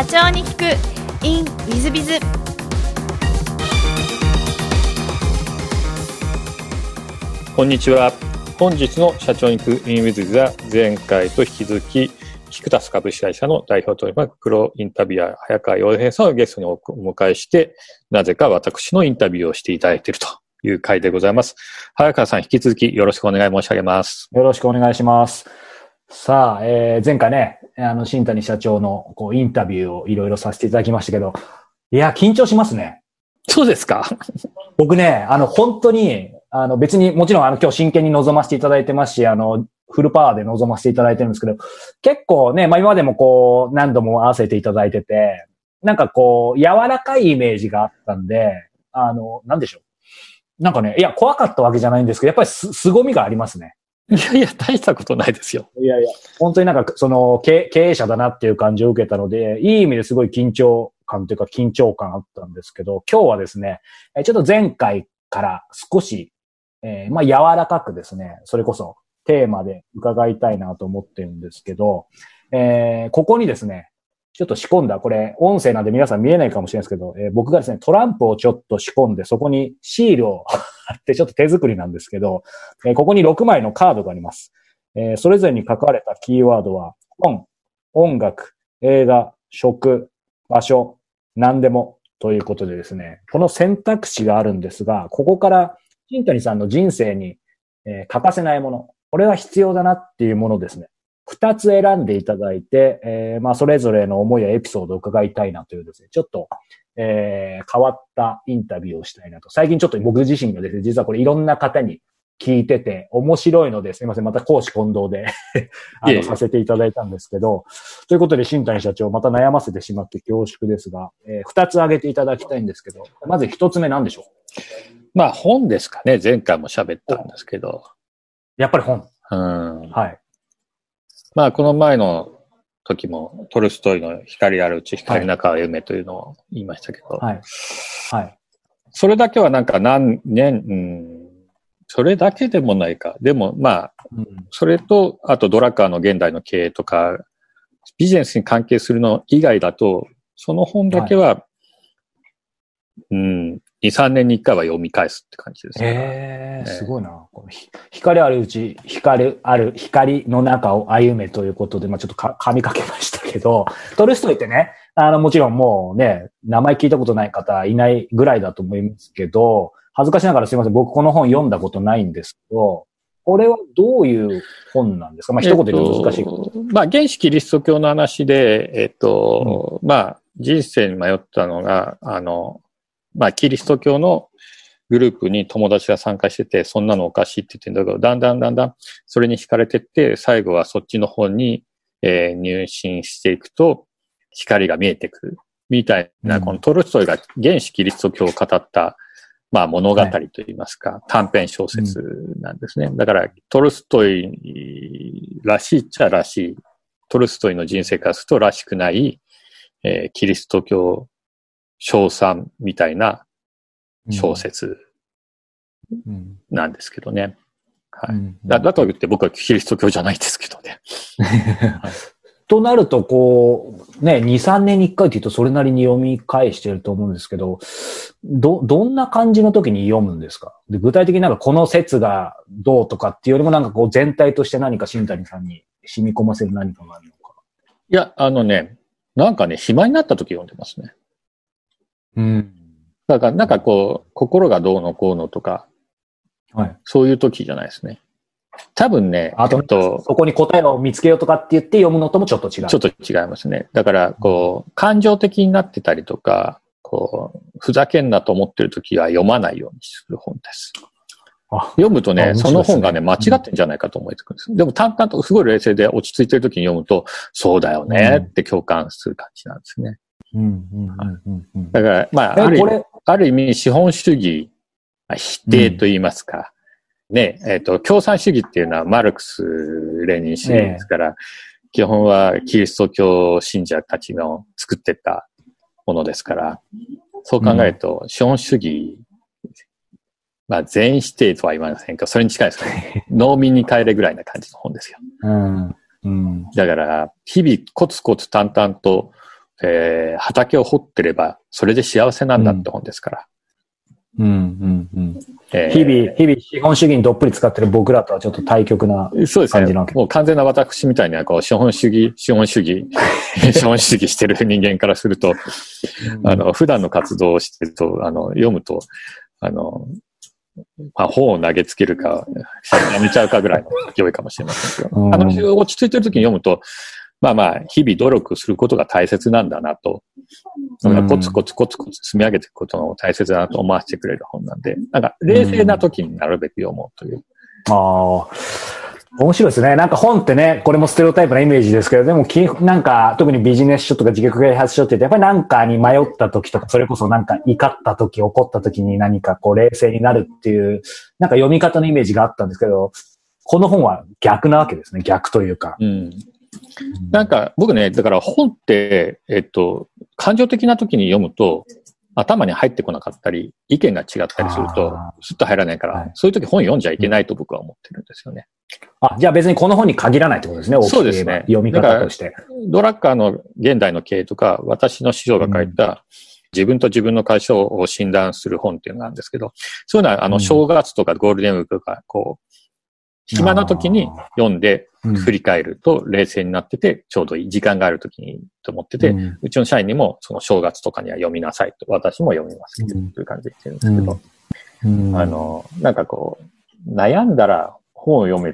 社長に聞く in ウィズビズこんにちは本日の社長に行く in ウィズビズは前回と引き続きキクタス株式会社の代表取締役プロインタビュアー早川洋平さんをゲストにお迎えしてなぜか私のインタビューをしていただいているという回でございます。早川さん引き続きよろしくお願い申し上げます。よろしくお願いします。さあ、えー、前回ね、あの、新谷社長のこうインタビューをいろいろさせていただきましたけど、いや、緊張しますね。そうですか？僕ね、あの、本当に、あの、別にもちろんあの、今日真剣に臨ませていただいてますし、あの、フルパワーで臨ませていただいてるんですけど、結構ね、まあ今までもこう、何度も合わせていただいてて、なんかこう、柔らかいイメージがあったんで、あの、なんでしょう。なんかね、いや、怖かったわけじゃないんですけど、やっぱりす、凄みがありますね。いやいや、大したことないですよ。いやいや、本当になんか、その経、営者だなっていう感じを受けたので、いい意味ですごい緊張感というか緊張感あったんですけど、今日はですね、ちょっと前回から少し、えーまあ柔らかくですね、それこそテーマで伺いたいなと思ってるんですけど、えーここにですね、ちょっと仕込んだ、これ、音声なんで皆さん見えないかもしれないですけど、えー僕がですね、トランプをちょっと仕込んで、そこにシールを貼って、ちょっと手作りなんですけど、えーここに6枚のカードがあります。えーそれぞれに書かれたキーワードは、本、音楽、映画、食、場所、何でもということでですね、この選択肢があるんですが、ここから新谷さんの人生に、えー欠かせないもの、これは必要だなっていうものですね。二つ選んでいただいて、えーまあ、それぞれの思いやエピソードを伺いたいなというですね、ちょっと、えー変わったインタビューをしたいなと。最近ちょっと僕自身がですね、実はこれいろんな方に聞いてて、面白いので、すいません、また講師混同で あの、させていただいたんですけど、ということで、新谷社長、また悩ませてしまって恐縮ですが、えー二つ挙げていただきたいんですけど、まず一つ目何でしょう？まあ本ですかね。前回も喋ったんですけど。やっぱり本。うん。はい。まあこの前の時もトルストイの光あるうち光の中は夢というのを言いましたけど、はい。はい。それだけはなんか何年、うん、それだけでもないか。でもまあ、うんそれと、あとドラッカーの現代の経営とか、ビジネスに関係するの以外だと、その本だけは、うん、2、3年に1回は読み返すって感じですね。ええええすごいな。このひ光あるうち、光ある、光の中を歩めということで、まあちょっとか噛みかけましたけど、トルストイってね、あの、もちろんもうね、名前聞いたことない方いないぐらいだと思いますけど、恥ずかしながらすいません。僕この本読んだことないんですけど、これはどういう本なんですか？まあ一言で言うと難しいこと。えっとまあ、原始キリスト教の話で、えっと、まあ、人生に迷ったのが、あの、まあ、キリスト教のグループに友達が参加してて、そんなのおかしいって言ってんだけど、だんだんだんだんそれに惹かれてって、最後はそっちの方に、えー入信していくと、光が見えてくる。みたいな、うんこのトルストイが原始キリスト教を語った、まあ物語といいますか、短編小説なんですね。だから、トルストイらしいっちゃらしい。トルストイの人生からするとらしくない、えーキリスト教称賛みたいな小説うん。なんですけどね。はい。うんだだと言って僕はキリスト教じゃないですけどね。となると、こう、ね、2、3年に1回って言うとそれなりに読み返してると思うんですけど、ど、どんな感じの時に読むんですか？で具体的になんかこの説がどうとかっていうよりもなんかこう全体として何か新谷さんに染み込ませる何かがあるのか。いや、あのね、なんかね、暇になった時読んでますね。うん。だから、なんかこう、心がどうのこうのとか、はい。そういう時じゃないですね。多分ね、あと、と、そこに答えを見つけようとかって言って読むのともちょっと違う。ちょっと違いますね。だから、こう、感情的になってたりとか、こう、ふざけんなと思ってる時は読まないようにする本です。あ読むとね、あ面白その本がね、間違ってんじゃないかと思えてくるんです。でも淡々と、すごい冷静で落ち着いてる時に読むと、そうだよねって共感する感じなんですね。うん、うん、うん、うんうん。だから、まあ、あえ、るある意味、資本主義、まあ否定と言いますか。ね、えっ、と、共産主義っていうのはマルクス・レーニン主義ですから、基本はキリスト教信者たちの作ってったものですから、そう考えると、資本主義、まあ、全否定とは言わませんけど、それに近いですね。農民に帰れぐらいな感じの本ですよ。うん。うん。だから、日々コツコツ淡々とえー畑を掘ってれば、それで幸せなんだって本ですから。うん、うん、うん。えー日々、日々、資本主義にどっぷり使ってる僕らとはちょっと対極な。そうですね感じなわけ。もう完全な私みたいには、こう、資本主義、資本主義、資本主義してる人間からすると、あの、普段の活動をしてると、あの、読むと、あの、まあ、本を投げつけるか、やめちゃうかぐらいの勢いかもしれませんけど、うんあの、落ち着いてる時に読むと、まあまあ、日々努力することが大切なんだなと、うんコツコツコツコツ積み上げていくことの大切だなと思わせてくれる本なんで、なんか、冷静な時になるべく読もうという。ああ。面白いですね。なんか本ってね、これもステレオタイプなイメージですけど、でもき、なんか、特にビジネス書とか自虐開発書って言って、やっぱりなんかに迷った時とか、それこそなんか怒った時、怒った時に何かこう冷静になるっていう、なんか読み方のイメージがあったんですけど、この本は逆なわけですね。逆というか。うん。なんか、僕ね、だから本って、えっと、感情的な時に読むと、頭に入ってこなかったり、意見が違ったりするとあ、スッと入らないから、はいそういう時本読んじゃいけないと僕は思ってるんですよね。あ、じゃあ別にこの本に限らないってことですね。そうですね読み方として。ドラッカーの現代の経営とか、私の師匠が書いた、自分と自分の会社を診断する本っていうのがあるんですけど、そういうのは、あの、うん正月とかゴールデンウィークとか、こう、暇な時に読んでうん振り返ると冷静になってて、ちょうどいい時間がある時にと思ってて、うんうちの社員にもその正月とかには読みなさいと、私も読みますという感じで言ってるんですけど、うんあの、なんかこう、悩んだら本を読めっ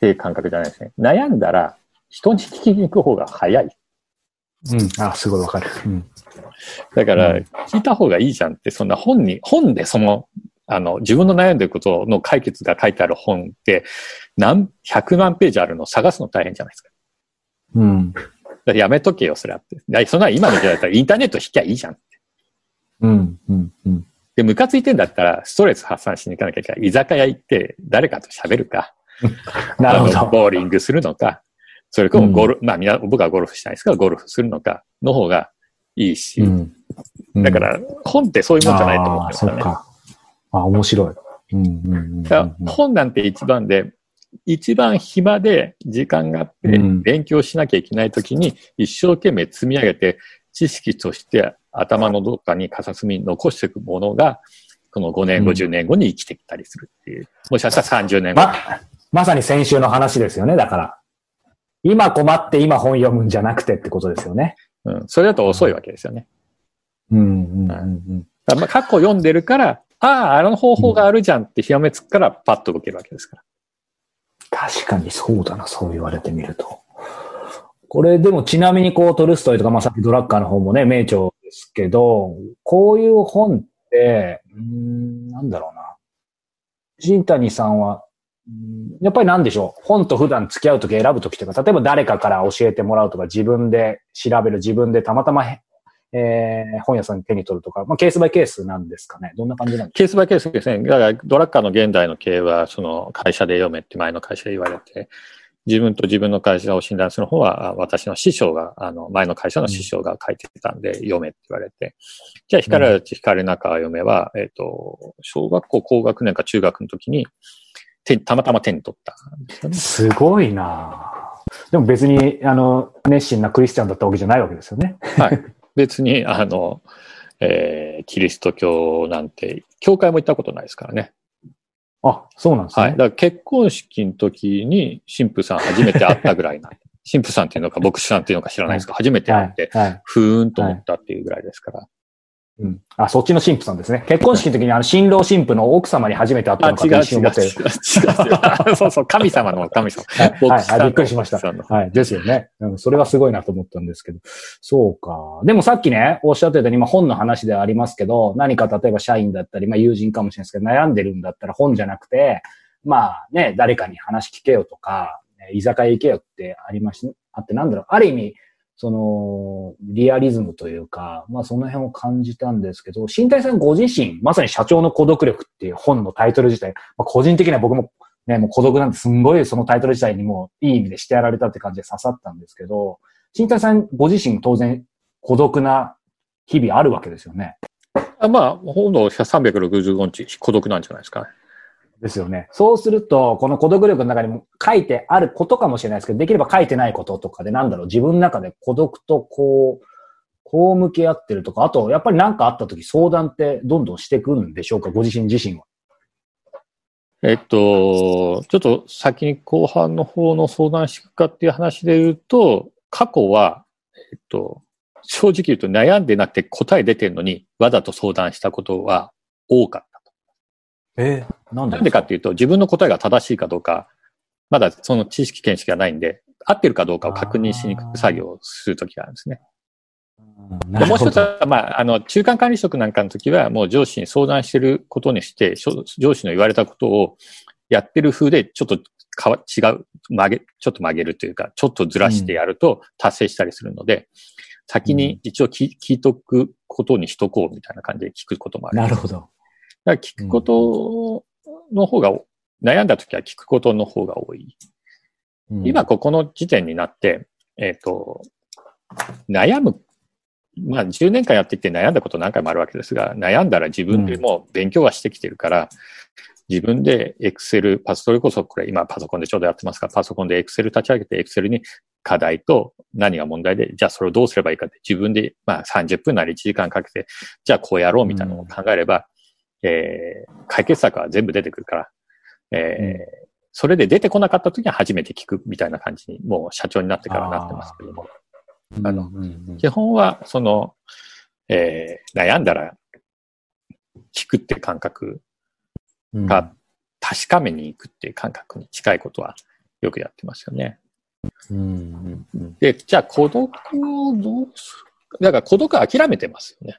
ていう感覚じゃないですね。悩んだら人に聞きに行く方が早い。うん。あ、すごいわかる。うん。だからうん、聞いた方がいいじゃんって、そんな本に、本でその、あの、自分の悩んでることの解決が書いてある本って、何、100万ページあるの探すの大変じゃないですか。うん。やめとけよ、それはって。だからそんな今の時代だったらインターネット引きゃいいじゃん。うん。うん。うん。で、ムカついてんだったら、ストレス発散しに行かなきゃいけない。居酒屋行って、誰かと喋るか。なるほど。ボーリングするのか。それともゴルフ、まあみんな、僕はゴルフしたいですから、ゴルフするのか、の方がいいし。うんだから、本ってそういうもんじゃないと思ってますよね。あ面白い。うんうんうんだから本なんて一番で、一番暇で時間があってうん勉強しなきゃいけない時に一生懸命積み上げて知識として頭のどっかに片隅に残していくものがこの5年後、うん10年後に生きてきたりするっていう。もしかしたら30年後。ま、まさに先週の話ですよね、だから。今困って今本読むんじゃなくてってことですよね。うん。それだと遅いわけですよね。うんうんうん過去読んでるから、ああ、あの方法があるじゃんってひらめつくからパッと動けるわけですから。確かにそうだな、そう言われてみると。これでもちなみにこうトルストイとか、まあさっきドラッカーの方もね、名著ですけど、こういう本って、うん、なんだろうな。新谷さんは、やっぱりなんでしょう？本と普段付き合うとき選ぶときとか、例えば誰かから教えてもらうとか、自分で調べる、自分でたまたま、えー本屋さんに手に取るとか、まあケースバイケースなんですかね。どんな感じなんですか？ケースバイケースですね。だから、ドラッカーの現代の経営は、その会社で読めって前の会社で言われて、自分と自分の会社を診断する方は、あ私の師匠が、あの、前の会社の師匠が書いてたんで、読めって言われて。じゃあ、光るうち光る中読めは、えっ、と、小学校高学年か中学の時に、手たまたま手に取ったすよね。すごいなでも別に、あの、熱心なクリスチャンだったわけじゃないわけですよね。はい。別に、あの、えーキリスト教なんて、教会も行ったことないですからね。あ、そうなんですね。はい。だから結婚式の時に神父さん初めて会ったぐらいな。神父さんっていうのか牧師さんっていうのか知らないですけど、初めて会って。ふーんと思ったっていうぐらいですから。うん。あ、そっちの神父さんですね。結婚式の時にあの、新郎新婦の奥様に初めて会ったあ、のか違う違う違う違うと一瞬思って。違う。そうそう、神様の神様。はい、はいびっくりしました。はい。ですよね。うん。それはすごいなと思ったんですけど。そうか。でもさっきね、おっしゃってたように、まあ本の話ではありますけど、何か例えば社員だったり、まあ友人かもしれないですけど、悩んでるんだったら本じゃなくて、まあね、誰かに話聞けよとか、え居酒屋行けよってありまし、あってなんだろう。ある意味、その、リアリズムというか、まあその辺を感じたんですけど、新谷さんご自身、まさに社長の孤独力っていう本のタイトル自体、まあ、個人的には僕もね、もう孤独なんてすんごいそのタイトル自体にもいい意味でしてやられたって感じで刺さったんですけど、新谷さんご自身当然孤独な日々あるわけですよね。あまあ、ほぼ365日孤独なんじゃないですかね。ですよね。そうすると、この孤独力の中にも書いてあることかもしれないですけど、できれば書いてないこととかで、なんだろう、自分の中で孤独とこう、こう向き合ってるとか、あと、やっぱり何かあった時相談ってどんどんしていくんでしょうかご自身自身は。えっと、ちょっと先に後半の方の相談していくかっていう話で言うと、過去は、えっと、正直言うと悩んでなくて答え出てるのに、わざと相談したことは多かったと。えー、なんでか？っていうと、自分の答えが正しいかどうか、まだその知識見識がないんで、合ってるかどうかを確認しに行く作業をするときがあるんですね。でもう一つは、まあ、あの、中間管理職なんかの時は、もう上司に相談してることにして、上司の言われたことをやってる風で、ちょっとかわ違う、曲げ、ちょっと曲げるというか、ちょっとずらしてやると達成したりするので、うん、先に一応聞聞いとくことにしとこうみたいな感じで聞くこともある。なるほど。だから聞くことの方が、悩んだ時は聞くことの方が多い。うん、今ここの時点になって、えっ、ー、と、悩むまあ、10年間やってきて悩んだこと何回もあるわけですが、悩んだら自分でも勉強はしてきてるから、うん、自分でエクセル、パソ、それこそこれ今パソコンでちょうどやってますが、パソコンでエクセル立ち上げて、エクセルに課題と何が問題で、じゃあそれをどうすればいいかって自分で、まあ30分なり1時間かけて、じゃあこうやろうみたいなのを考えれば、うん、えー、解決策は全部出てくるから、えー、うん、それで出てこなかった時は初めて聞くみたいな感じに、もう社長になってからなってますけども。あの、基本は、その、えー、悩んだら聞くって感覚が確かめに行くっていう感覚に近いことはよくやってますよね。うんで、じゃあ孤独をどうするだから孤独諦めてますよね。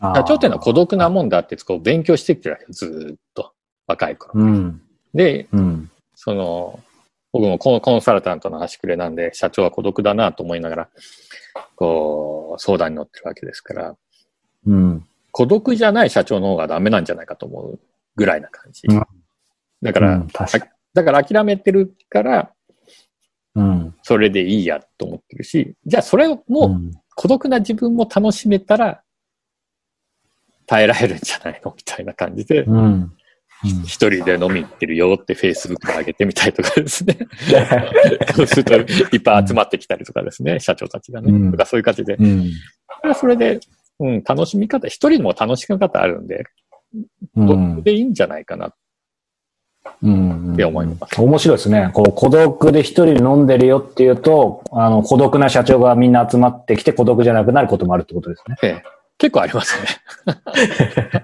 社長っていうのは孤独なもんだってこう勉強してきてるわけずっと。若い頃。うん、で、うん、その、僕もこのコンサルタントの端くれなんで、社長は孤独だなと思いながら、こう、相談に乗ってるわけですから、うん。孤独じゃない社長の方がダメなんじゃないかと思うぐらいな感じ。うん、だから、うん、かだから諦めてるから、うん。それでいいやと思ってるし、じゃあそれをもう、孤独な自分も楽しめたら、耐えられるんじゃないの？みたいな感じで、うん。一人で飲み行ってるよってフェイスブックで上げてみたりとかですね。そうするといっぱい集まってきたりとかですね、社長たちがね。うん、とかそういう感じで。うん、それで、うん、楽しみ方、一人も楽しみ方あるんで、どっでいいんじゃないかなって思います。面白いですね。こう孤独で一人で飲んでるよっていうと、あの、孤独な社長がみんな集まってきて孤独じゃなくなることもあるってことですね。ええ、結構ありますね。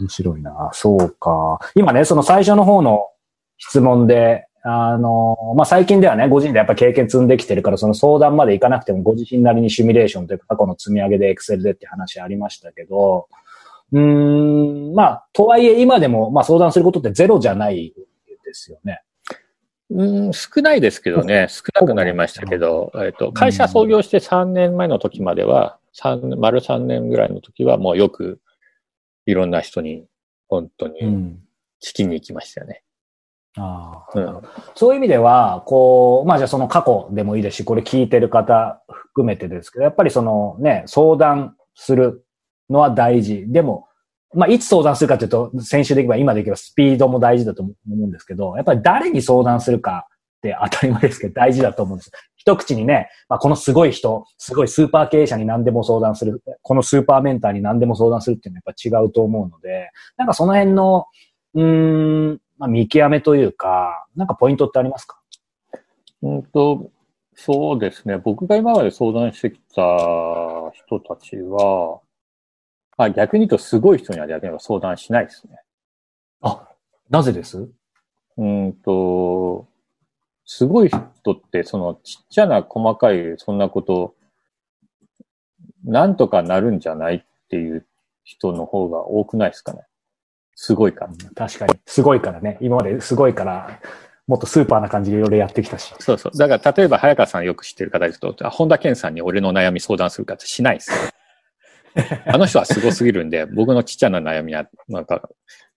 面白いな。そうか。今ね、その最初の方の質問で、あの、まあ、最近ではね、ご自身でやっぱ経験積んできてるから、その相談までいかなくてもご自身なりにシミュレーションというか過去の積み上げでエクセルでって話ありましたけど、うん、まあ、とはいえ今でも、まあ、相談することってゼロじゃないですよね。うん、少ないですけどね、少なくなりましたけど、えっと、会社創業して3年前の時までは、三丸3年ぐらいの時はもうよくいろんな人に本当に聞きに行きましたよね。うん、あうん、そういう意味では、こう、まあじゃあその過去でもいいですし、これ聞いてる方含めてですけど、やっぱりそのね、相談するのは大事。でも、まあいつ相談するかというと、先週でいけば今でいけばスピードも大事だと思うんですけど、やっぱり誰に相談するかって当たり前ですけど大事だと思うんです。一口にね、まあ、このすごい人、すごいスーパー経営者に何でも相談する、このスーパーメンターに何でも相談するっていうのはやっぱ違うと思うので、なんかその辺の、うん、まあ、見極めというか、なんかポイントってありますか？うんと、そうですね。僕が今まで相談してきた人たちは、あ逆に言うとすごい人には逆に相談しないですね。あ、なぜです？うんと、すごい人って、そのちっちゃな細かいそんなこと、なんとかなるんじゃないっていう人の方が多くないですかね。すごいから。確かに。すごいからね。今まですごいから、もっとスーパーな感じでいろいろやってきたし。そうそう。だから例えば早川さんよく知ってる方ですと、本田健さんに俺の悩み相談するかってしないですよ。あの人はすごすぎるんで、僕のちっちゃな悩みは、なんか、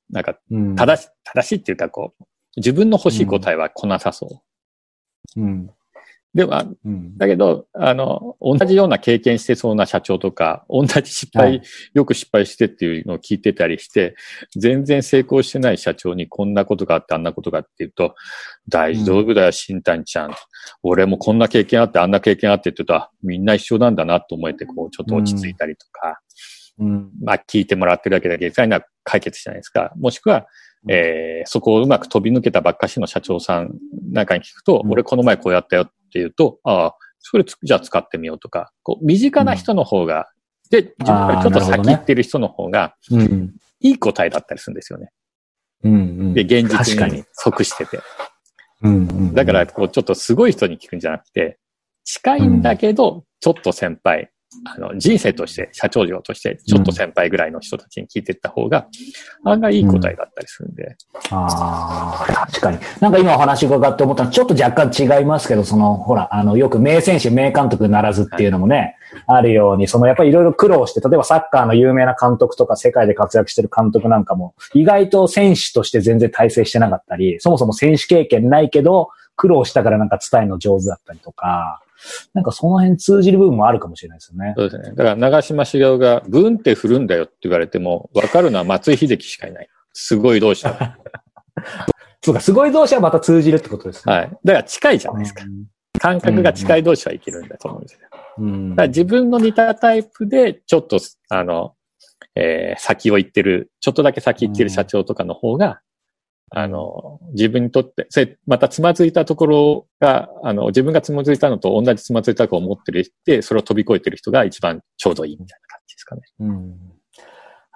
なんか、正し、正しいっていうかこう、自分の欲しい答えは来なさそう。うん。でも、うん。だけど、あの、同じような経験してそうな社長とか、同じ失敗、はいよく失敗してっていうのを聞いてたりして、全然成功してない社長にこんなことがあってあんなことがあって言うと、大丈夫だよ、新谷ちゃん。俺もこんな経験あってあんな経験あってって言うと、あみんな一緒なんだなと思えて、こう、ちょっと落ち着いたりとか、うん。まあ聞いてもらってるだけで実際には解決じゃないですか。もしくは、うんえーそこをうまく飛び抜けたばっかしの社長さんなんかに聞くと、うん俺この前こうやったよって言うと、ああ、それつじゃあ使ってみようとか、こう身近な人の方が、で、自分からちょっと先行ってる人の方が、うん。いい答えだったりするんですよね。うん。で、現実に即してて。うん。うん。だから、こう、ちょっとすごい人に聞くんじゃなくて、近いんだけど、ちょっと先輩、あの、人生として、社長業として、ちょっと先輩ぐらいの人たちに聞いていった方が、案外いい答えだったりするんで。ああ、確かに。なんか今お話伺って思ったのは、ちょっと若干違いますけど、その、ほら、あの、よく名選手、名監督ならずっていうのもね、あるように、その、やっぱりいろいろ苦労して、例えばサッカーの有名な監督とか、世界で活躍してる監督なんかも、意外と選手として全然体制してなかったり、そもそも選手経験ないけど、苦労したからなんか伝えるの上手だったりとか、なんかその辺通じる部分もあるかもしれないですよね。そうですね。だから長嶋茂雄が、ブンって振るんだよって言われても、わかるのは松井秀喜しかいない。すごい同士は。そうか、すごい同士はまた通じるってことですね。はい。だから近いじゃないですか。感覚が近い同士はいけるんだと思うんですよ。うん。だから自分の似たタイプで、ちょっと、あの、えー先を行ってる、ちょっとだけ先行ってる社長とかの方が、あの、自分にとって、それ、またつまずいたところが、あの、自分がつまずいたのと同じつまずいたと思ってるって、それを飛び越えてる人が一番ちょうどいいみたいな感じですかね。うん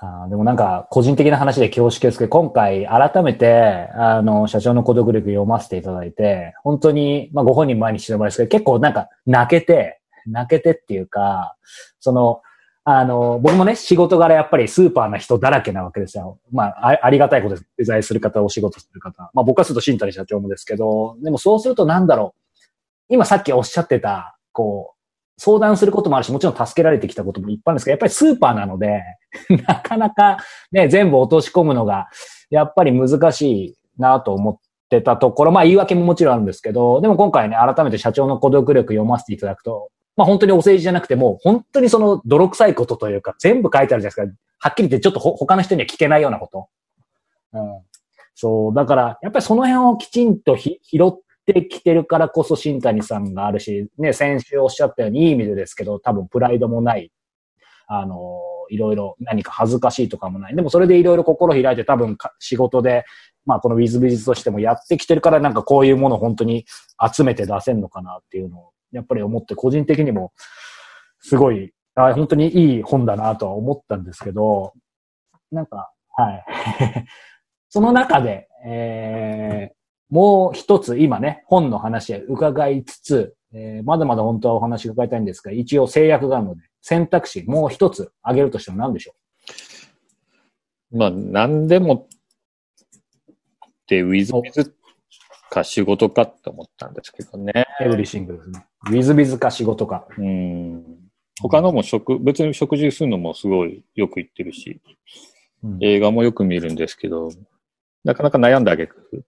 あでもなんか、個人的な話で恐縮ですけど、今回改めて、あの、社長の孤独力読ませていただいて、本当に、まあご本人前にしてもらいですけど、結構なんか泣けて、泣けてっていうか、その、あの、僕もね、仕事柄やっぱりスーパーな人だらけなわけですよ。まあ、ありがたいことです。デザインする方、お仕事する方。まあ僕からすると新谷社長もですけど、でもそうするとなんだろう。今さっきおっしゃってた、こう、相談することもあるし、もちろん助けられてきたこともいっぱいあるんですけど、やっぱりスーパーなので、なかなかね、全部落とし込むのが、やっぱり難しいなと思ってたところ、まあ言い訳ももちろんあるんですけど、でも今回ね、改めて社長の孤独力読ませていただくと、まあ本当にお世辞じゃなくても、本当にその泥臭いことというか、全部書いてあるじゃないですか。はっきり言ってちょっと他の人には聞けないようなこと。うん。そう。だから、やっぱりその辺をきちんと拾ってきてるからこそ新谷さんがあるし、ね、先週おっしゃったようにいい意味でですけど、多分プライドもない。あの、いろいろ何か恥ずかしいとかもない。でもそれでいろいろ心開いて多分仕事で、まあこのウィズビズとしてもやってきてるからなんかこういうものを本当に集めて出せんのかなっていうのを、やっぱり思って個人的にもすごい、あ本当にいい本だなとは思ったんですけど、なんか、はい。その中で、えー、もう一つ今ね、本の話へ伺いつつ、えーまだまだ本当はお話伺いたいんですが、一応制約があるので、選択肢もう一つ挙げるとしても何でしょまあ、何でもって、ウィズビズか仕事かって思ったんですけどね。うエブリシングですね。ウィズビズか仕事か。うん。他のも食、別に食事するのもすごいよく言ってるし、うん映画もよく見るんですけど、なかなか悩んだあげく、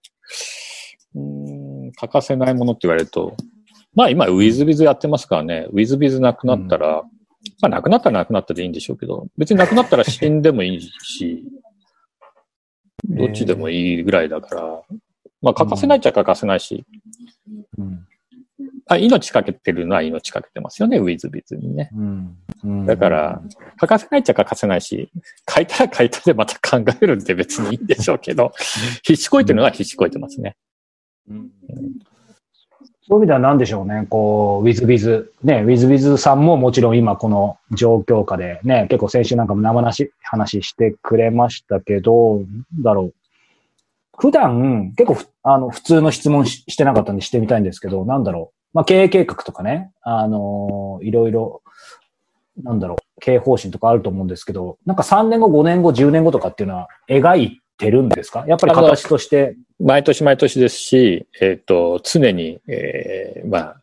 うん、欠かせないものって言われると、まあ今、ウィズビズやってますからね、ウィズビズなくなったら、まあなくなったらなくなったでいいんでしょうけど、別になくなったら死んでもいいし、どっちでもいいぐらいだから、まあ欠かせないっちゃ欠かせないし、うんあ命かけてるのは命かけてますよね、ウィズビズにね。うんうんだから、欠かせないっちゃ欠かせないし、書いたら書いたでまた考えるんで別にいいんでしょうけど、必死こいてるのは必死こいてますね。そういう意味では何でしょうね。こう、ウィズビズ。ね、ウィズビズさんももちろん今この状況下でね、結構先週なんかも生なし話してくれましたけど、だろう。普段、結構ふあの、普通の質問ししてなかったんでしてみたいんですけど、なんだろう。まあ、経営計画とかね、あのーいろいろ、なんだろう、経営方針とかあると思うんですけど、なんか3年後、5年後、10年後とかっていうのは描いてるんですか？やっぱり形として。毎年毎年ですし、えっ、と、常に、えーまあ、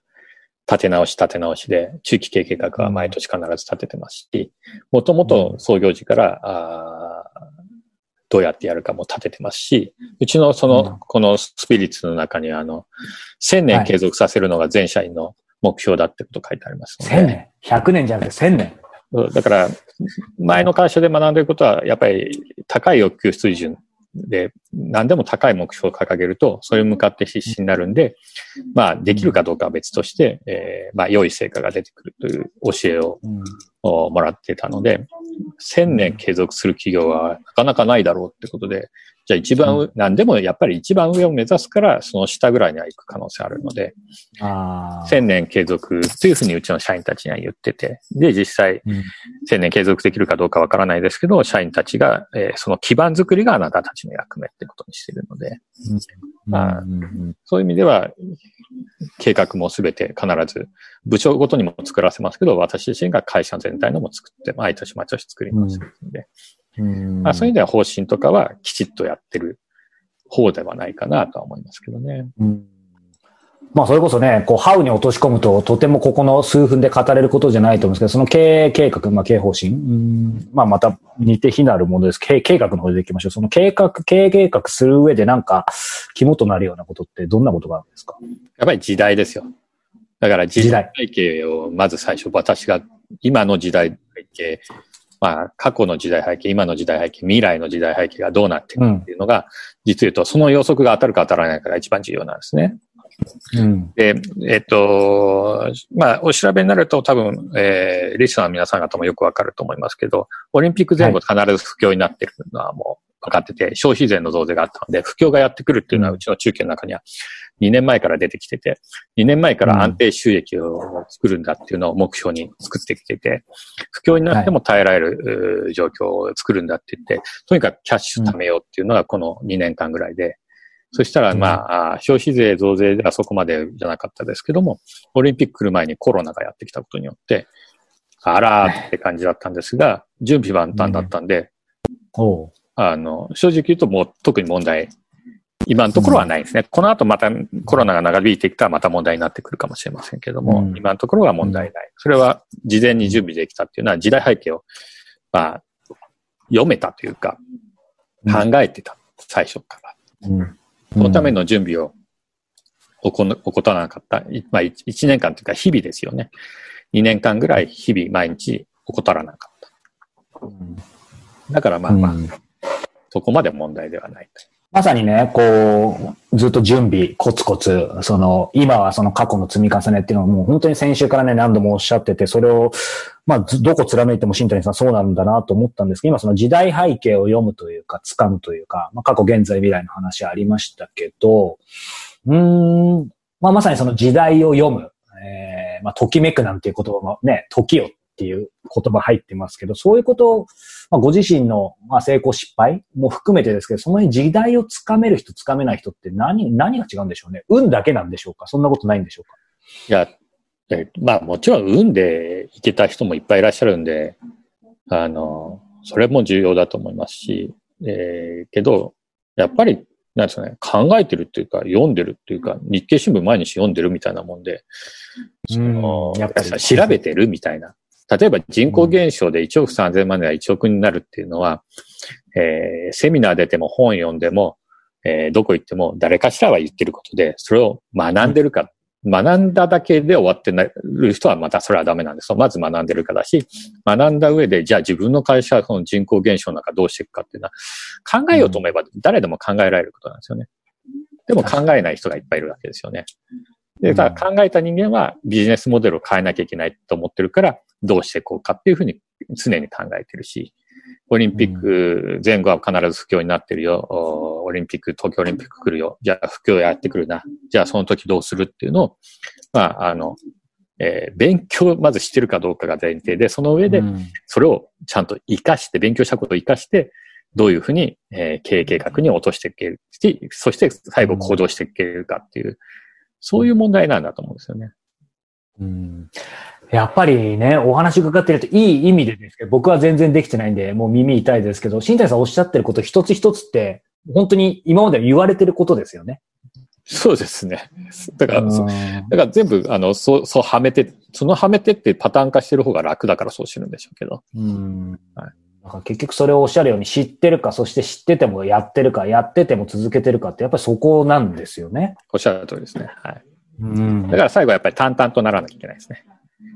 立て直し立て直しで、中期経営計画は毎年必ず立ててますし、もともと創業時から、あーどうやってやるかも立ててますし、うちのその、うん。このスピリッツの中には、あの、1000年継続させるのが全社員の目標だってこと書いてありますので。1000年 ?100 年じゃなくて1000年。うん。だから、前の会社で学んでいることは、やっぱり高い欲求水準で、何でも高い目標を掲げると、それに向かって必死になるんで、まあ、できるかどうかは別として、えーまあ、良い成果が出てくるという教えをもらってたので、1000年継続する企業はなかなかないだろうってことで、じゃあ一番上、何でもやっぱり一番上を目指すから、その下ぐらいには行く可能性あるので、あー。1000年継続というふうにうちの社員たちには言ってて、で、実際、うん。1000年継続できるかどうかわからないですけど、社員たちが、えーその基盤作りがあなたたちの役目ってことにしているので、まあうんうんそういう意味では、計画もすべて必ず、部長ごとにも作らせますけど、私自身が会社全体のも作って、毎年毎年作りますので、うんまあ、そういう意味では方針とかはきちっとやってる方ではないかなとは思いますけどね。うんまあ、それこそね、こう、ハウに落とし込むと、とてもここの数分で語れることじゃないと思うんですけど、その経営計画、まあ、経営方針、うんまあ、また似て非なるものです。経営計画の方でいきましょう。その計画、経営計画する上でなんか、肝となるようなことってどんなことがあるんですか？やっぱり時代ですよ。だから時代背景をまず最初私が今の時代背景、まあ過去の時代背景、今の時代背景、未来の時代背景がどうなっていくかっていうのが、実言うとその予測が当たるか当たらないかが一番重要なんですね。うん。で、えっと、まあお調べになると多分、えー、リスナーの皆さん方もよくわかると思いますけど、オリンピック前後必ず不況になってるのはもう分かってて、消費税の増税があったので、不況がやってくるっていうのはうちの中継の中には2年前から出てきてて、2年前から安定収益を作るんだっていうのを目標に作ってきてて、不況になっても耐えられる状況を作るんだって言って、とにかくキャッシュ貯めようっていうのがこの2年間ぐらいで、そしたら、まあ、あ消費税増税ではそこまでじゃなかったですけども、オリンピック来る前にコロナがやってきたことによって、あらーって感じだったんですが、準備万端だったんで、あの、正直言うともう特に問題、今のところはないですね。この後またコロナが長引いてきたらまた問題になってくるかもしれませんけども、うん今のところは問題ない。それは事前に準備できたっていうのは時代背景を、まあ、読めたというか、考えてた、最初から。うん。そのための準備を行怠らなかった。いまあ、1年間というか日々ですよね。2年間ぐらい日々毎日怠らなかった。うんだからまあまあ、うんそこまで問題ではない。まさにね、こう、ずっと準備、コツコツ、その、今はその過去の積み重ねっていうのをもう本当に先週からね、何度もおっしゃってて、それを、まあ、どこ貫いても新谷さんそうなんだなと思ったんですけど、今その時代背景を読むというか、掴むというか、まあ、過去、現在、未来の話ありましたけど、うーん、まあ、まさにその時代を読む、えー、まあ、ときめくなんていう言葉もね、時をっていう言葉入ってますけど、そういうことを、まあ、ご自身の、まあ、成功失敗も含めてですけど、その時代をつかめる人、つかめない人って何、何が違うんでしょうね？運だけなんでしょうか？そんなことないんでしょうか？いや、えまあもちろん運で行けた人もいっぱいいらっしゃるんで、あの、それも重要だと思いますし、えーけど、やっぱり、なんですかね、考えてるっていうか、読んでるっていうか、日経新聞毎日読んでるみたいなもんで、そのうんやっぱり調べてるみたいな。例えば人口減少で1億3000万では1億になるっていうのは、えーセミナー出ても本読んでも、えーどこ行っても誰かしらは言ってることで、それを学んでるか、学んだだけで終わってなる人はまたそれはダメなんですよ。まず学んでるかだし、学んだ上で、じゃあ自分の会社はその人口減少の中どうしていくかっていうのは、考えようと思えば誰でも考えられることなんですよね。でも考えない人がいっぱいいるわけですよね。で、ただ考えた人間はビジネスモデルを変えなきゃいけないと思ってるから、どうしていこうかっていうふうに常に考えてるし、オリンピック前後は必ず不況になってるよ。おオリンピック、東京オリンピック来るよ。じゃあ不況やってくるな。じゃあその時どうするっていうのを、まあ、あの、えー勉強まずしてるかどうかが前提で、その上でうんそれをちゃんと活かして、勉強したことを活かして、どういうふうに、えー経営計画に落としていけるし、そして最後行動していけるかっていう、そういう問題なんだと思うんですよね。うんやっぱりね、お話伺ってるといい意味でですけど、僕は全然できてないんで、もう耳痛いですけど、新谷さんおっしゃってること一つ一つって、本当に今まで言われてることですよね。そうですね。だから、だから全部、あの、そう、そうはめて、そのはめてってパターン化してる方が楽だからそうしてるんでしょうけど。うんはいだから結局それをおっしゃるように知ってるか、そして知っててもやってるか、やってても続けてるかってやっぱりそこなんですよね。おっしゃる通りですね。はい。うんだから最後はやっぱり淡々とならなきゃいけないですね。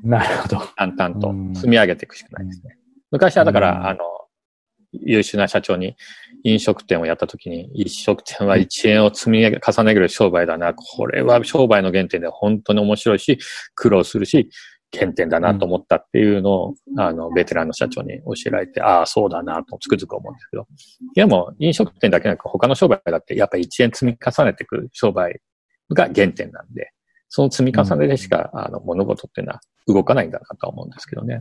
なるほど。淡々とうん積み上げていくしかないですね。昔はだから、うんあの、優秀な社長に飲食店をやった時に、飲食店は1円を積み上げ、重ねる商売だな。これは商売の原点で本当に面白いし、苦労するし、原点だなと思ったっていうのを、あの、ベテランの社長に教えられて、ああ、そうだなとつくづく思うんですけど。でも、飲食店だけなく他の商売だって、やっぱり1円積み重ねていく商売が原点なんで、その積み重ねでしか、あの、物事っていうのは動かないんだなとは思うんですけどね。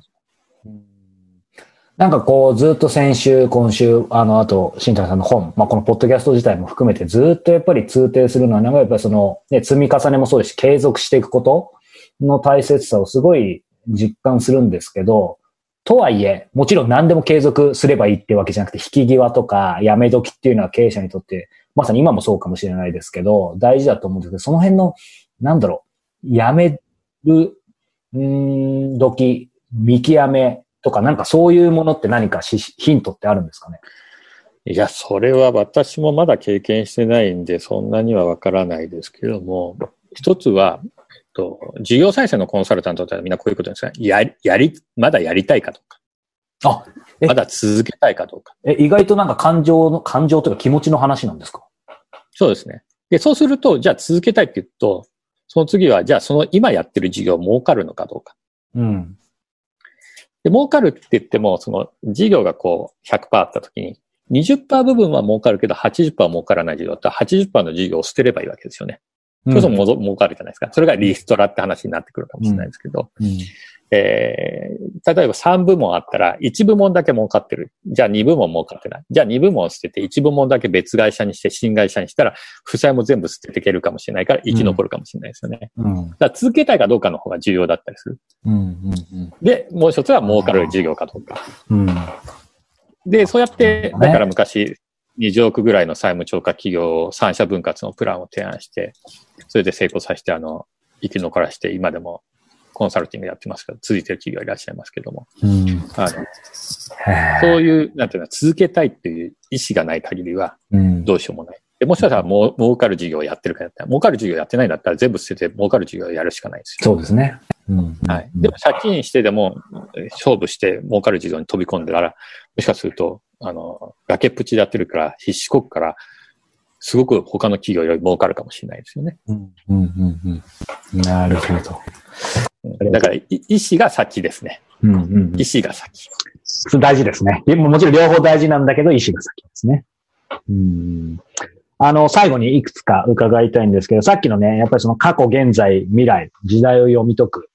なんかこう、ずっと先週、今週、あの、あと、新谷さんの本、まあ、このポッドキャスト自体も含めて、ずっとやっぱり通底するのは、なんかやっぱりその、ね、積み重ねもそうですし、継続していくことの大切さをすごい実感するんですけど、とはいえ、もちろん何でも継続すればいいってわけじゃなくて、引き際とか、やめ時っていうのは経営者にとって、まさに今もそうかもしれないですけど、大事だと思うんですけど、その辺の、なんだろう、やめる、うーん、時、見極めとか、なんかそういうものって何かしヒントってあるんですかね？いや、それは私もまだ経験してないんで、そんなにはわからないですけども、一つは、と、事業再生のコンサルタントってみんなこういうことですね。やり、やり、まだやりたいかとか、あ、えまだ続けたいかどうか。え、意外となんか感情の、感情というか気持ちの話なんですか？そうですね。で、そうすると、じゃあ続けたいって言うと、その次は、じゃあその今やってる事業儲かるのかどうか。うん。で、儲かるって言っても、その事業がこう100%あった時に、20%部分は儲かるけど80%は儲からない事業だったら80%の事業を捨てればいいわけですよね。そうするともぞ儲かるじゃないですか。それがリストラって話になってくるかもしれないですけど、うん。えー、例えば3部門あったら1部門だけ儲かってる。じゃあ2部門儲かってない。じゃあ2部門捨てて1部門だけ別会社にして新会社にしたら、負債も全部捨てていけるかもしれないから生き残るかもしれないですよね。うん。だ続けたいかどうかの方が重要だったりする。うん。うん。で、もう一つは儲かる事業かどうか。うん。で、そうやって、ねだから昔、20億ぐらいの債務超過企業を三者分割のプランを提案して、それで成功させて、あの、生き残らせて、今でもコンサルティングやってますけど、続いてる企業いらっしゃいますけども、うん。あの、そういう、なんていうの、続けたいっていう意思がない限りは、うん。どうしようもない。でもしかしたら、もう、儲かる事業をやってるかやったら、儲かる事業やってないんだったら、全部捨てて儲かる事業をやるしかないですよ。そうですね。うん。はい。でも借金してでも、えー勝負して儲かる事業に飛び込んでたら、もしかすると、あの、崖っぷちでやってるから、必死こくから、すごく他の企業より儲かるかもしれないですよね。うん。うん。うん。うん。なるほど。うんだから、い意思が先ですね。うん。うん。意思が先。大事ですね。もちろん両方大事なんだけど、意思が先ですね。うん。あの、最後にいくつか伺いたいんですけど、さっきのね、やっぱりその過去、現在、未来、時代を読み解く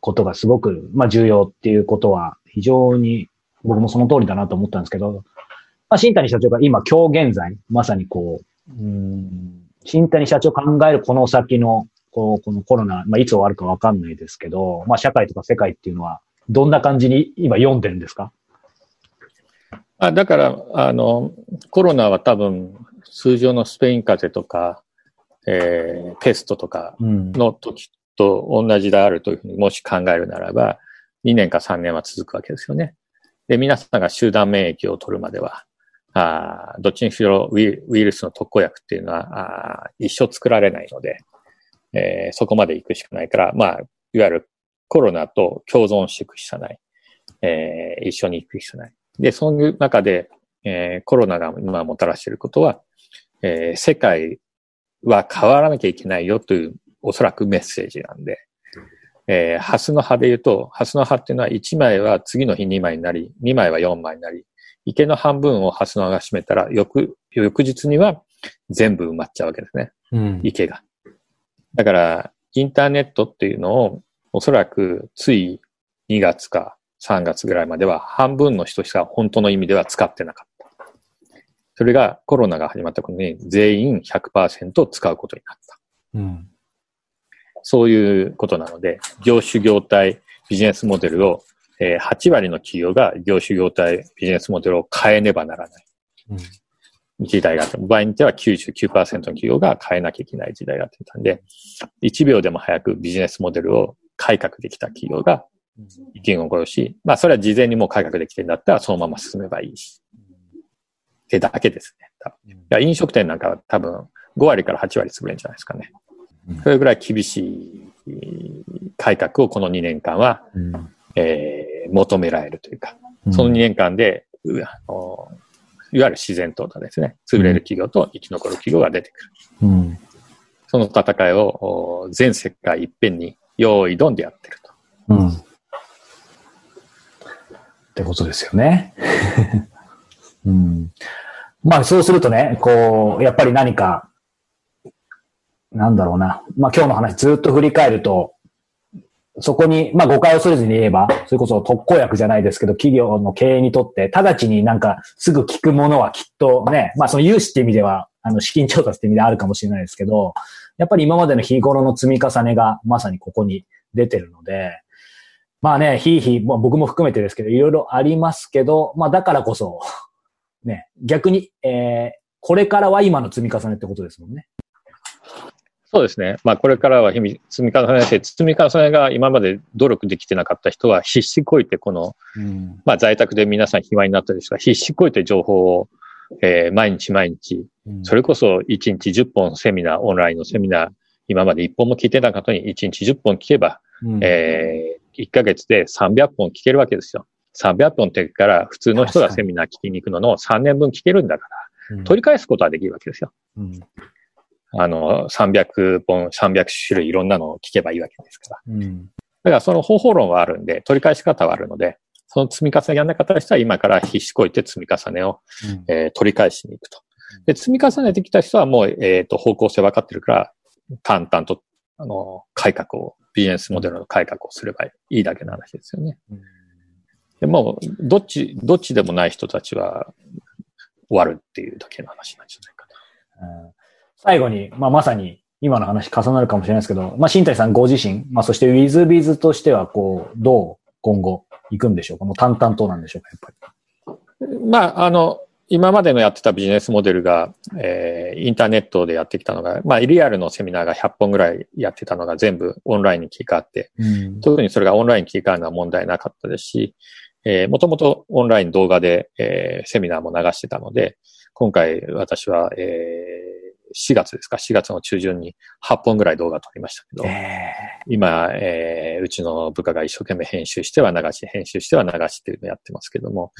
ことがすごく、まあ重要っていうことは、非常に僕もその通りだなと思ったんですけど、まあ、新谷社長が今、今日現在、まさにこう、うん、新谷社長考えるこの先の、こう、このコロナ、まあ、いつ終わるかわかんないですけど、まあ、社会とか世界っていうのは、どんな感じに今読んでるんですか？あだから、あの、コロナは多分、通常のスペイン風邪とか、えー、ペストとかうん。の時と同じであるというふうにもし考えるならば、2年か3年は続くわけですよね。で、皆さんが集団免疫を取るまでは、あどっちにしろウイルスの特効薬っていうのはあ一生作られないので、えーそこまで行くしかないから、まあ、いわゆるコロナと共存していくしかない。えー一緒に行くしかない。で、そういう中で、えーコロナが今もたらしていることは、えー世界は変わらなきゃいけないよというおそらくメッセージなんで、えーハスの葉で言うと、ハスの葉っていうのは1枚は次の日2枚になり、2枚は4枚になり、池の半分をハスの葉が占めたら、翌、翌日には全部埋まっちゃうわけですね。うん。池が。だから、インターネットっていうのを、おそらくつい2月か3月ぐらいまでは半分の人しか本当の意味では使ってなかった。それがコロナが始まったことに全員100%使うことになった。うん。そういうことなので、業種業態ビジネスモデルを、えー8割の企業が業種業態ビジネスモデルを変えねばならない時代があって、場合によっては99%の企業が変えなきゃいけない時代があってたんで、1秒でも早くビジネスモデルを改革できた企業が意見をごし、まあそれは事前にもう改革できてるんだったらそのまま進めばいいし。ってだけですね。飲食店なんかは多分5割から8割潰れるんじゃないですかね。それぐらい厳しい改革をこの2年間は、うんえー求められるというか、その2年間で、うあのいわゆる自然淘汰ですね。潰れる企業と生き残る企業が出てくる。うん。その戦いをお全世界いっぺんに用意どんでやってると。うん。ってことですよね。うん。まあそうするとね、こう、やっぱり何か、なんだろうな。まあ今日の話ずっと振り返ると、そこに、まあ誤解を恐れずに言えば、それこそ特効薬じゃないですけど、企業の経営にとって、直ちになんかすぐ効くものはきっとね、まあその融資って意味では、あの資金調達って意味であるかもしれないですけど、やっぱり今までの日頃の積み重ねがまさにここに出てるので、まあね、ひいひい、まあ僕も含めてですけど、いろいろありますけど、まあだからこそ、ね、逆に、えー、これからは今の積み重ねってことですもんね。そうですね。まあこれからは日々積み重ねて、積み重ねが今まで努力できてなかった人は必死こいてこの、うん。まあ在宅で皆さん暇になったりですが、必死こいて情報を、えー毎日毎日、それこそ1日10本セミナー、オンラインのセミナー、今まで1本も聞いてなかったのに1日10本聞けば、うん、えー、1ヶ月で300本聞けるわけですよ。300本ってから、普通の人がセミナー聞きに行くのの3年分聞けるんだから、うん取り返すことはできるわけですよ。うんあの、300本、300種類いろんなのを聞けばいいわけですから。うん。だからその方法論はあるんで、取り返し方はあるので、その積み重ねやんなかった人は今から必死こいて積み重ねを、えー取り返しに行くと。で、積み重ねてきた人はもう、えっ、と、方向性分かってるから、淡々と、あの、改革を、ビジネスモデルの改革をすればいいだけの話ですよね。でもう、どっち、どっちでもない人たちは、終わるっていうだけの話なんじゃないかな。うん最後に、まあ、まさに今の話重なるかもしれないですけど、まあ、新谷さんご自身、まあ、そして WithBiz としては、こう、どう今後行くんでしょうか？もう淡々となんでしょうか、やっぱり。まあ、あの、今までのやってたビジネスモデルが、えーインターネットでやってきたのが、まあ、リアルのセミナーが100本ぐらいやってたのが全部オンラインに切り替わって、うん特にそれがオンラインに切り替わるのは問題なかったですし、えー、もともとオンライン動画で、えーセミナーも流してたので、今回私は、えー4月ですか、4月の中旬に8本ぐらい動画撮りましたけど、え今、えーうちの部下が一生懸命編集しては流し、編集しては流しっていうのをやってますけども、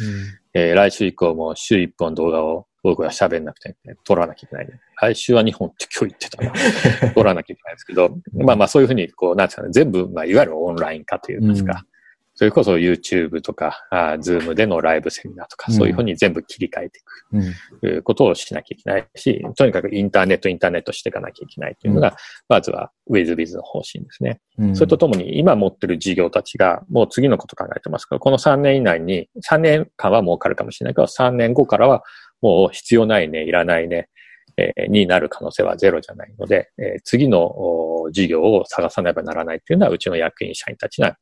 えー来週以降も週1本動画を僕が喋んなくて、撮らなきゃいけない、来週は2本って今日言ってたな。撮らなきゃいけないですけど、まあまあそういうふうに、こう、なんですかね、全部、まあいわゆるオンライン化というんですか、うんそれこそ YouTube とか、あー Zoom でのライブセミナーとか、うんそういうふうに全部切り替えていく。うんということをしなきゃいけないし、とにかくインターネット、インターネットしていかなきゃいけないというのが、まずは WithBiz の方針ですね。うんそれとともに今持ってる事業たちがもう次のこと考えてますから、この3年以内に、3年間は儲かるかもしれないけど、3年後からはもう必要ないね、いらないね、えーになる可能性はゼロじゃないので、えー次のお事業を探さなければならないっていうのは、うちの役員社員たちが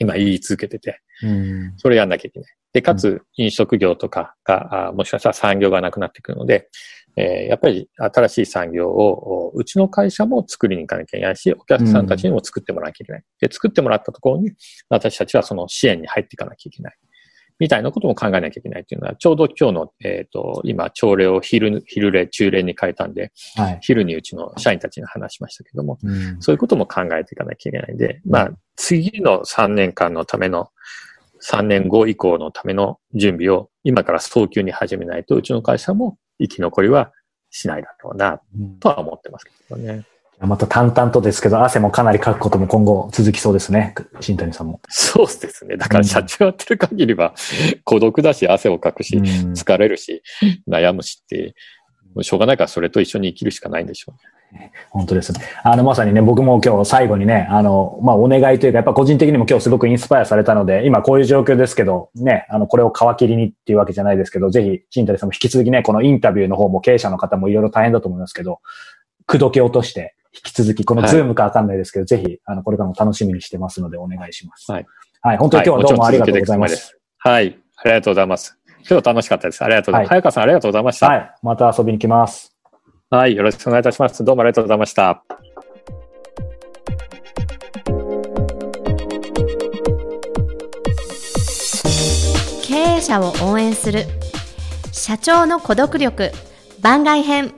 今言い続けてて、うんそれやんなきゃいけない。で、かつ、飲食業とかが、あもしかしたら産業がなくなってくるので、えーやっぱり新しい産業を、おうちの会社も作りに行かなきゃいけないし、お客さんたちにも作ってもらわなきゃいけない。で、作ってもらったところに、私たちはその支援に入っていかなきゃいけない。みたいなことも考えなきゃいけないっていうのは、ちょうど今日の、えっ、と、今、朝礼を昼、昼礼、中礼に変えたんで、はい。昼にうちの社員たちに話しましたけども、うんそういうことも考えていかなきゃいけないんで、まあ、次の3年間のための、3年後以降のための準備を今から早急に始めないと、うちの会社も生き残りはしないだろうな、とは思ってますけどね。また淡々とですけど、汗もかなりかくことも今後続きそうですね。新谷さんも。そうですね。だから社長やってる限りは、孤独だし、汗をかくし、うん疲れるし、悩むしって、もうしょうがないからそれと一緒に生きるしかないんでしょうね。本当ですね。あの、まさにね、僕も今日最後にね、あの、まあ、お願いというか、やっぱ個人的にも今日すごくインスパイアされたので、今こういう状況ですけど、ね、あの、これを皮切りにっていうわけじゃないですけど、ぜひ、新谷さんも引き続きね、このインタビューの方も経営者の方もいろいろ大変だと思いますけど、口説け落として、引き続き、このはいズームかわかんないですけど、ぜひ、あの、これからも楽しみにしてますので、お願いします。はい。はい、本当に今日はどうもありがとうございま。はもちろん続けていはい。ありがとうございます。今日楽しかったです。ありがとうございます。はい早川さんありがとうございました。はい、また遊びに来ます。はい、よろしくお願いいたします。どうもありがとうございました。営者を応援する社長の孤独力番外編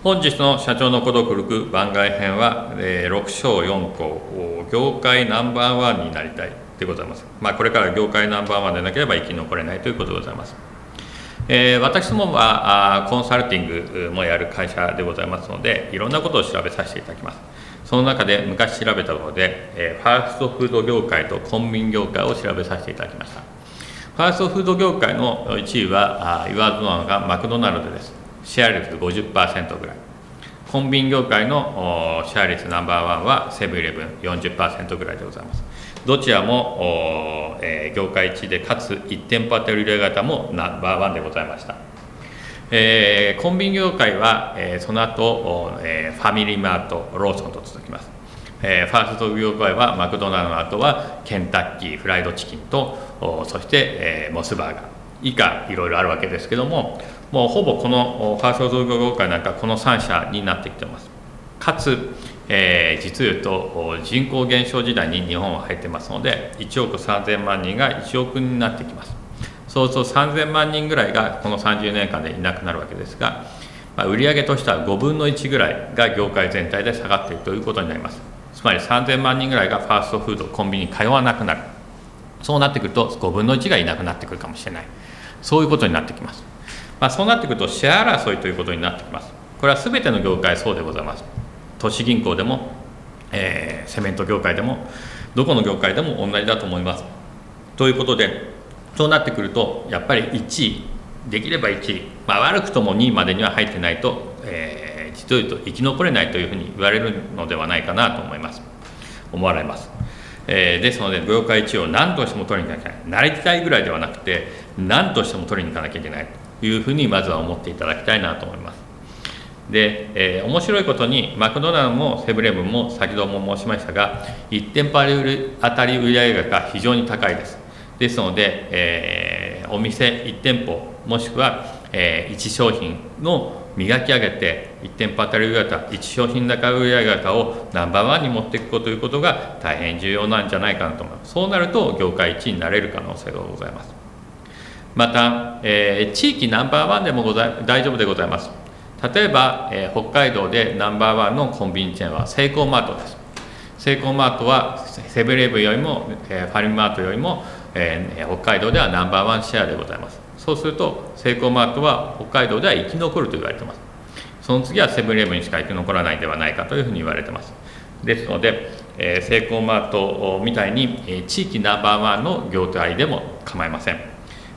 本日の社長の孤独力番外編は、えー、6章4項業界ナンバーワンになりたいでございます、まあ、これから業界ナンバーワンでなければ生き残れないということでございます、えー、私どもはあコンサルティングもやる会社でございますのでいろんなことを調べさせていただきます。その中で昔調べたところで、えー、ファーストフード業界とコンビニ業界を調べさせていただきました。ファーストフード業界の1位はあ言わずもがマクドナルドです。シェア率50%ぐらい。コンビニ業界のシェア率ナンバーワンはセブンイレブン40%ぐらいでございます。どちらも、えー、業界一でかつ1店舗当たり売上型もナンバーワンでございました、えー、コンビニ業界は、えー、その後、えー、ファミリーマートローソンと続きます。えー、ファースト業界はマクドナルドの後はケンタッキーフライドチキンとそして、えー、モスバーガー。以下いろいろあるわけですけどももうほぼこのファースト造業業界なんかこの3社になってきてます。かつ、えー、実言うと人口減少時代に日本は入ってますので1億3000万人が1億になってきます。そうすると3000万人ぐらいがこの30年間でいなくなるわけですが、まあ、売上としては5分の1ぐらいが業界全体で下がっているということになります。つまり3000万人ぐらいがファーストフードコンビニに通わなくなる。そうなってくると5分の1がいなくなってくるかもしれない。そういうことになってきます、まあ、そうなってくるとシェア争いということになってきます。これは全ての業界そうでございます。都市銀行でも、えー、セメント業界でもどこの業界でも同じだと思います。ということでそうなってくるとやっぱり1位できれば1位、まあ、悪くとも2位までには入ってないと、えー、実を言うと生き残れないというふうに言われるのではないかなと思います。思われます。えー、ですので業界一を何としても取りに行かなきゃいけない。なりたいぐらいではなくて何としても取りに行かなきゃいけないというふうにまずは思っていただきたいなと思います。で、えー、面白いことにマクドナルドもセブンレブンも先ほども申しましたが1店舗当たり売上額が非常に高いです。ですので、えー、お店1店舗もしくは、えー、1商品の磨き上げて1店舗当たり売上型1商品高売上型をナンバーワンに持っていくこということが大変重要なんじゃないかなと思います。そうなると業界1位になれる可能性がございます。また、えー、地域ナンバーワンでもござ大丈夫でございます。例えば、えー、北海道でナンバーワンのコンビニチェーンはセイコーマートです。セイコーマートはセブンイレブンよりも、えー、ファミマートよりも、えー、北海道ではナンバーワンシェアでございます。そうするとセイコーマートは北海道では生き残ると言われています。その次はセブンイレブンにしか生き残らないではないかというふうに言われています。ですので、えー、セイコーマートみたいに、えー、地域ナンバーワンの業態でも構いません、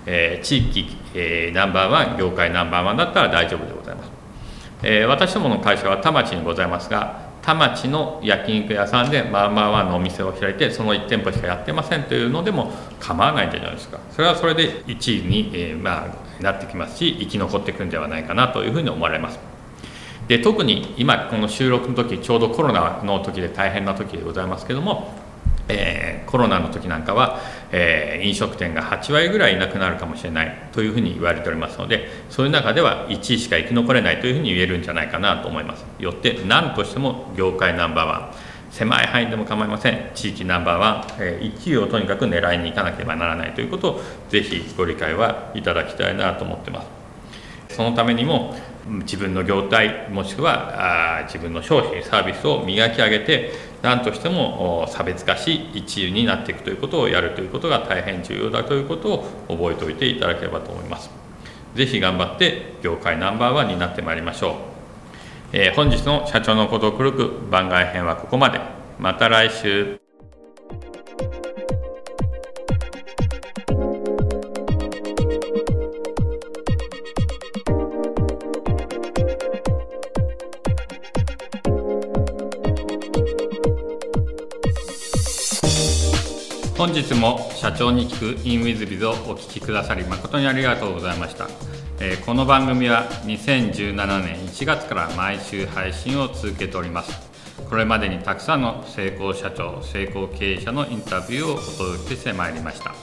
えー、地域、えー、ナンバーワン業界ナンバーワンだったら大丈夫でございます、えー、私どもの会社は田町にございますが田町の焼肉屋さんでまあまあまあのお店を開いてその1店舗しかやってませんというのでも構わないんじゃないですか。それはそれで1位に、えー、まあ、なってきますし生き残っていくんではないかなというふうに思われます。で特に今この収録の時ちょうどコロナの時で大変な時でございますけどもえー、コロナの時なんかは、えー、飲食店が8割ぐらいいなくなるかもしれないというふうに言われておりますのでそういう中では1位しか生き残れないというふうに言えるんじゃないかなと思います。よって何としても業界ナンバーワン。狭い範囲でも構いません。地域ナンバーワン、えー、1位をとにかく狙いに行かなければならないということをぜひご理解はいただきたいなと思ってます。そのためにも自分の業態もしくはあ自分の商品サービスを磨き上げて何としても差別化し一流になっていくということをやるということが大変重要だということを覚えておいていただければと思います。ぜひ頑張って業界ナンバーワンになってまいりましょう、えー、本日の社長のことをくるく番外編はここまで。また来週。本日も社長に聞く in with biz をお聞きくださり誠にありがとうございました、えー、この番組は2017年1月から毎週配信を続けております。これまでにたくさんの成功社長成功経営者のインタビューをお届けしてまいりました。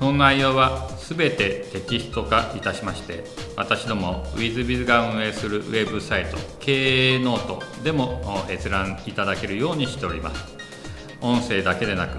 その内容は全てテキスト化いたしまして私ども WizBiz が運営するウェブサイト経営ノートでも閲覧いただけるようにしております。音声だけでなく